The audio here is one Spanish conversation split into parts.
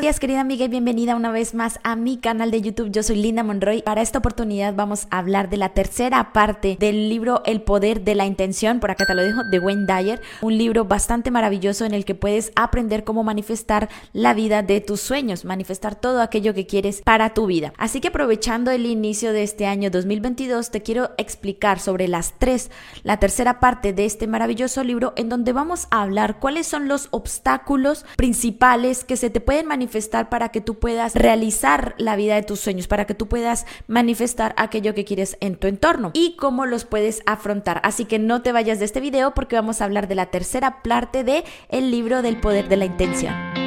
días querida amiga y bienvenida una vez más a mi canal de YouTube. Yo soy Linda Monroy. Para esta oportunidad vamos a hablar de la tercera parte del libro El poder de la intención, por acá te lo dejo, de Wayne Dyer. Un libro bastante maravilloso en el que puedes aprender cómo manifestar la vida de tus sueños, manifestar todo aquello que quieres para tu vida. Así que aprovechando el inicio de este año 2022, te quiero explicar sobre las tres, la tercera parte de este maravilloso libro en donde vamos a hablar cuáles son los obstáculos principales que se te pueden manifestar manifestar para que tú puedas realizar la vida de tus sueños, para que tú puedas manifestar aquello que quieres en tu entorno y cómo los puedes afrontar. Así que no te vayas de este video porque vamos a hablar de la tercera parte de el libro del poder de la intención.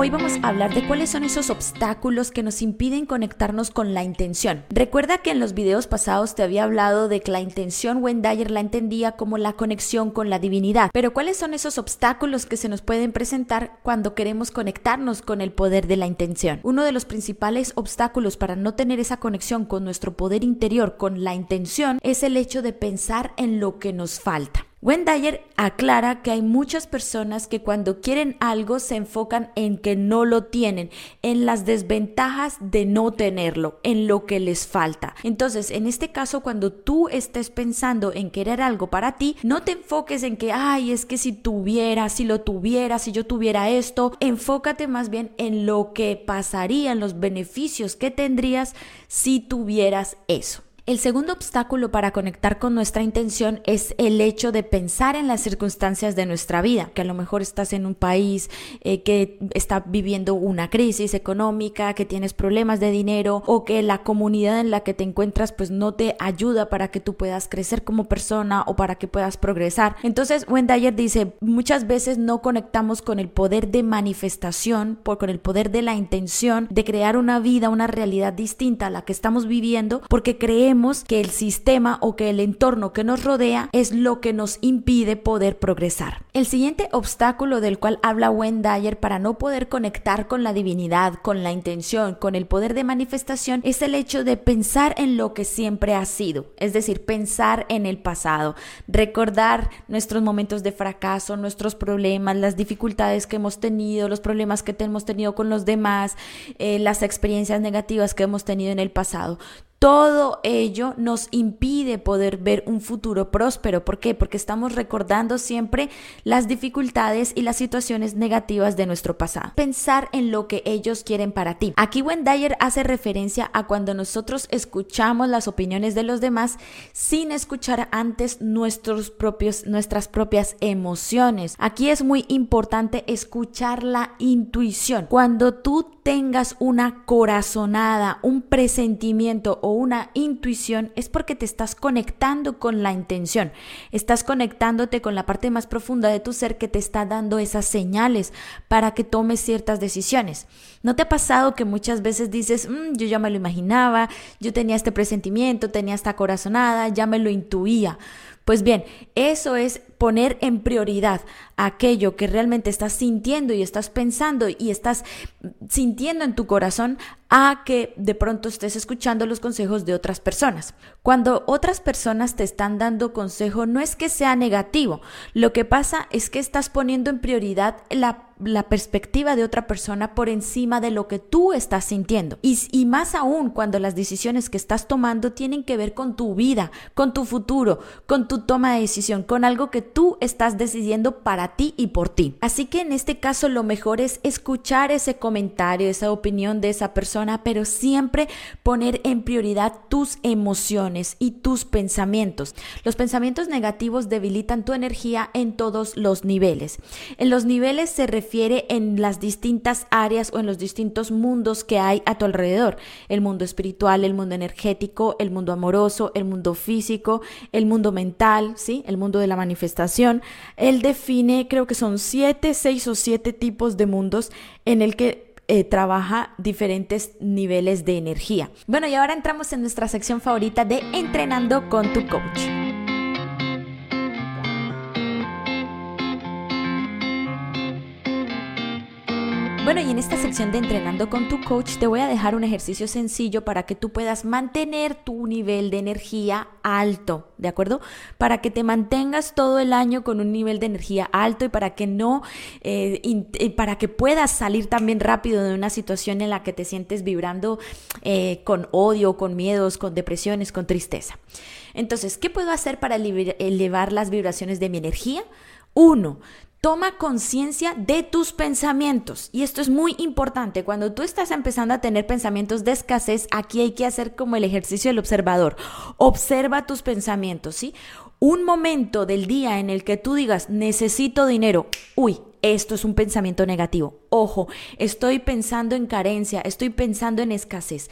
Hoy vamos a hablar de cuáles son esos obstáculos que nos impiden conectarnos con la intención. Recuerda que en los videos pasados te había hablado de que la intención Wendayer la entendía como la conexión con la divinidad. Pero ¿cuáles son esos obstáculos que se nos pueden presentar cuando queremos conectarnos con el poder de la intención? Uno de los principales obstáculos para no tener esa conexión con nuestro poder interior, con la intención, es el hecho de pensar en lo que nos falta. Wendayer aclara que hay muchas personas que cuando quieren algo se enfocan en que no lo tienen, en las desventajas de no tenerlo, en lo que les falta. Entonces, en este caso, cuando tú estés pensando en querer algo para ti, no te enfoques en que, ay, es que si tuviera, si lo tuviera, si yo tuviera esto, enfócate más bien en lo que pasaría, en los beneficios que tendrías si tuvieras eso. El segundo obstáculo para conectar con nuestra intención es el hecho de pensar en las circunstancias de nuestra vida, que a lo mejor estás en un país eh, que está viviendo una crisis económica, que tienes problemas de dinero o que la comunidad en la que te encuentras pues no te ayuda para que tú puedas crecer como persona o para que puedas progresar. Entonces Wendayer dice, muchas veces no conectamos con el poder de manifestación, por, con el poder de la intención de crear una vida, una realidad distinta a la que estamos viviendo, porque creemos que el sistema o que el entorno que nos rodea es lo que nos impide poder progresar. El siguiente obstáculo del cual habla Wendayer para no poder conectar con la divinidad, con la intención, con el poder de manifestación es el hecho de pensar en lo que siempre ha sido, es decir, pensar en el pasado, recordar nuestros momentos de fracaso, nuestros problemas, las dificultades que hemos tenido, los problemas que hemos tenido con los demás, eh, las experiencias negativas que hemos tenido en el pasado. Todo ello nos impide poder ver un futuro próspero. ¿Por qué? Porque estamos recordando siempre las dificultades y las situaciones negativas de nuestro pasado. Pensar en lo que ellos quieren para ti. Aquí Wendayer hace referencia a cuando nosotros escuchamos las opiniones de los demás sin escuchar antes nuestros propios, nuestras propias emociones. Aquí es muy importante escuchar la intuición. Cuando tú tengas una corazonada, un presentimiento o una intuición, es porque te estás conectando con la intención, estás conectándote con la parte más profunda de tu ser que te está dando esas señales para que tomes ciertas decisiones. ¿No te ha pasado que muchas veces dices, mm, yo ya me lo imaginaba, yo tenía este presentimiento, tenía esta corazonada, ya me lo intuía? Pues bien, eso es poner en prioridad aquello que realmente estás sintiendo y estás pensando y estás sintiendo en tu corazón a que de pronto estés escuchando los consejos de otras personas. Cuando otras personas te están dando consejo, no es que sea negativo, lo que pasa es que estás poniendo en prioridad la la perspectiva de otra persona por encima de lo que tú estás sintiendo. Y, más aún cuando las decisiones que estás tomando tienen que ver con tu vida, con tu futuro, con tu toma de decisión, con algo que tú estás decidiendo para ti y por ti. Así que en este caso lo mejor es escuchar ese comentario, esa opinión de esa persona, pero siempre poner en prioridad tus emociones y tus pensamientos. Los pensamientos negativos debilitan tu energía en todos los niveles. En los niveles se refiere en las distintas áreas o en los distintos mundos que hay a tu alrededor. El mundo espiritual, el mundo energético, el mundo amoroso, el mundo físico, el mundo mental, ¿sí? El mundo de la manifestación él define, creo que son siete, seis o siete tipos de mundos en el que eh, trabaja diferentes niveles de energía. Bueno, y ahora entramos en nuestra sección favorita de Entrenando con tu coach. Bueno, y en esta sección de entrenando con tu coach te voy a dejar un ejercicio sencillo para que tú puedas mantener tu nivel de energía alto, ¿de acuerdo? Para que te mantengas todo el año con un nivel de energía alto y para que no, eh, para que puedas salir también rápido de una situación en la que te sientes vibrando eh, con odio, con miedos, con depresiones, con tristeza. Entonces, ¿qué puedo hacer para elevar las vibraciones de mi energía? Uno, Toma conciencia de tus pensamientos. Y esto es muy importante. Cuando tú estás empezando a tener pensamientos de escasez, aquí hay que hacer como el ejercicio del observador. Observa tus pensamientos, ¿sí? Un momento del día en el que tú digas, necesito dinero. Uy, esto es un pensamiento negativo. Ojo, estoy pensando en carencia, estoy pensando en escasez.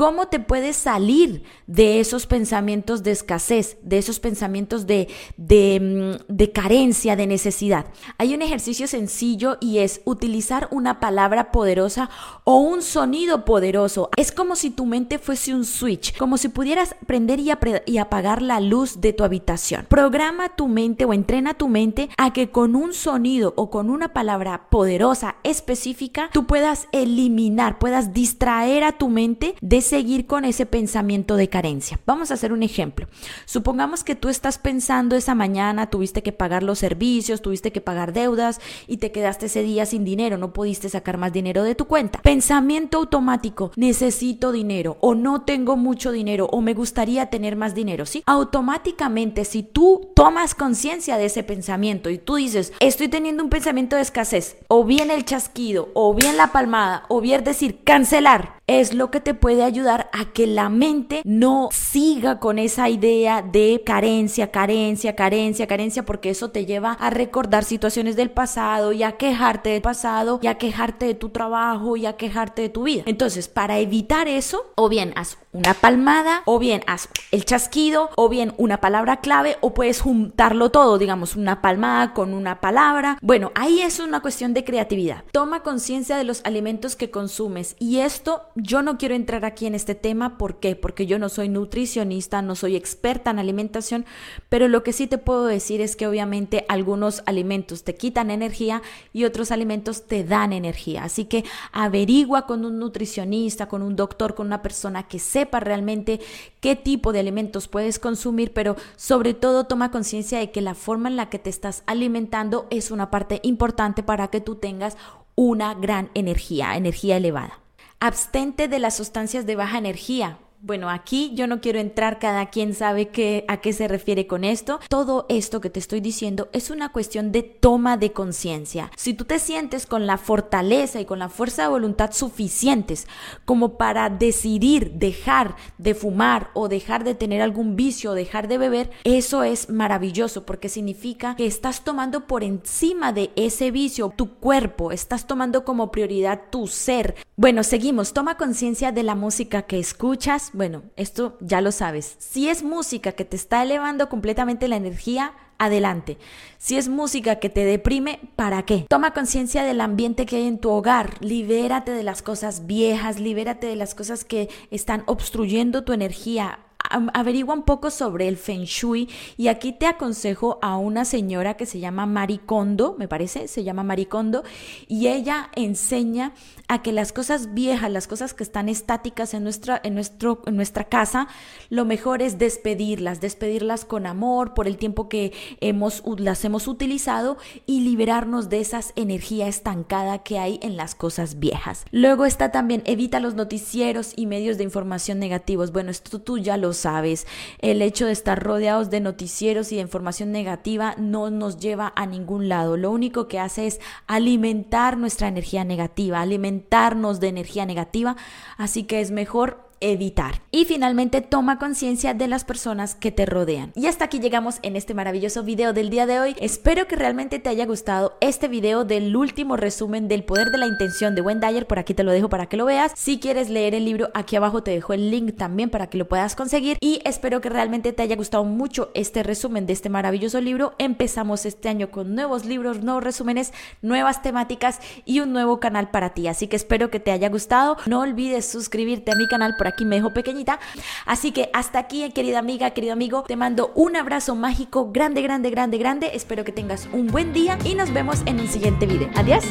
¿Cómo te puedes salir de esos pensamientos de escasez, de esos pensamientos de, de, mm, de, carencia, de necesidad? Hay un ejercicio sencillo y es utilizar una palabra poderosa o un sonido poderoso. Es como si tu mente fuese un switch, como si pudieras prender y, apagar la luz de tu habitación. Programa tu mente o entrena tu mente a que con un sonido o con una palabra poderosa, específica, tú puedas eliminar, puedas distraer a tu mente de seguir con ese pensamiento de carencia. Vamos a hacer un ejemplo. Supongamos que tú estás pensando esa mañana, tuviste que pagar los servicios, tuviste que pagar deudas y te quedaste ese día sin dinero, no pudiste sacar más dinero de tu cuenta. Pensamiento automático, necesito dinero o no tengo mucho dinero o me gustaría tener más dinero, ¿sí? Automáticamente si tú tomas conciencia de ese pensamiento y tú dices, estoy teniendo un pensamiento de escasez, o bien el chasquido, o bien la palmada, o bien decir cancelar, es lo que te puede ayudar a que la mente no siga con esa idea de carencia, carencia, carencia, carencia, porque eso te lleva a recordar situaciones del pasado y a quejarte del pasado y a quejarte de tu trabajo y a quejarte de tu vida. Entonces, para evitar eso, o bien haz una palmada, o bien haz el chasquido, o bien una palabra clave, o puedes juntarlo todo, digamos, una palmada con una palabra. Bueno, ahí es una cuestión de creatividad. Toma conciencia de los alimentos que consumes y esto yo no quiero entrar aquí en este tema, ¿por qué? Porque yo no soy nutricionista, no soy experta en alimentación, pero lo que sí te puedo decir es que obviamente algunos alimentos te quitan energía y otros alimentos te dan energía. Así que averigua con un nutricionista, con un doctor, con una persona que sepa realmente qué tipo de alimentos puedes consumir, pero sobre todo toma conciencia de que la forma en la que te estás alimentando es una parte importante para que tú tengas una gran energía, energía elevada. Abstente de las sustancias de baja energía. Bueno, aquí yo no quiero entrar, cada quien sabe qué, a qué se refiere con esto. Todo esto que te estoy diciendo es una cuestión de toma de conciencia. Si tú te sientes con la fortaleza y con la fuerza de voluntad suficientes como para decidir dejar de fumar o dejar de tener algún vicio o dejar de beber, eso es maravilloso porque significa que estás tomando por encima de ese vicio tu cuerpo, estás tomando como prioridad tu ser. Bueno, seguimos, toma conciencia de la música que escuchas bueno, esto ya lo sabes. Si es música que te está elevando completamente la energía, adelante. Si es música que te deprime, ¿para qué? Toma conciencia del ambiente que hay en tu hogar, libérate de las cosas viejas, libérate de las cosas que están obstruyendo tu energía, averigua un poco sobre el feng shui y aquí te aconsejo a una señora que se llama Maricondo, me parece, se llama Maricondo, y ella enseña a que las cosas viejas, las cosas que están estáticas en nuestra, en nuestro, en nuestra casa, lo mejor es despedirlas, despedirlas con amor por el tiempo que hemos, las hemos utilizado y liberarnos de esas energía estancada que hay en las cosas viejas. Luego está también evita los noticieros y medios de información negativos. Bueno, esto tú ya lo sabes. El hecho de estar rodeados de noticieros y de información negativa no nos lleva a ningún lado. Lo único que hace es alimentar nuestra energía negativa, alimentarnos de energía negativa. Así que es mejor evitar. Y finalmente toma conciencia de las personas que te rodean. Y hasta aquí llegamos en este maravilloso video del día de hoy. Espero que realmente te haya gustado este video del último resumen del poder de la intención de Wendayer. Por aquí te lo dejo para que lo veas. Si quieres leer el libro, aquí abajo te dejo el link también para que lo puedas conseguir. Y espero que realmente te haya gustado mucho este resumen de este maravilloso libro. Empezamos este año con nuevos libros, nuevos resúmenes, nuevas temáticas y un nuevo canal para ti. Así que espero que te haya gustado. No olvides suscribirte a mi canal por aquí me dejo pequeñita. Así que hasta aquí, querida amiga, querido amigo, te mando un abrazo mágico grande, grande, grande, grande. Espero que tengas un buen día y nos vemos en un siguiente video. Adiós.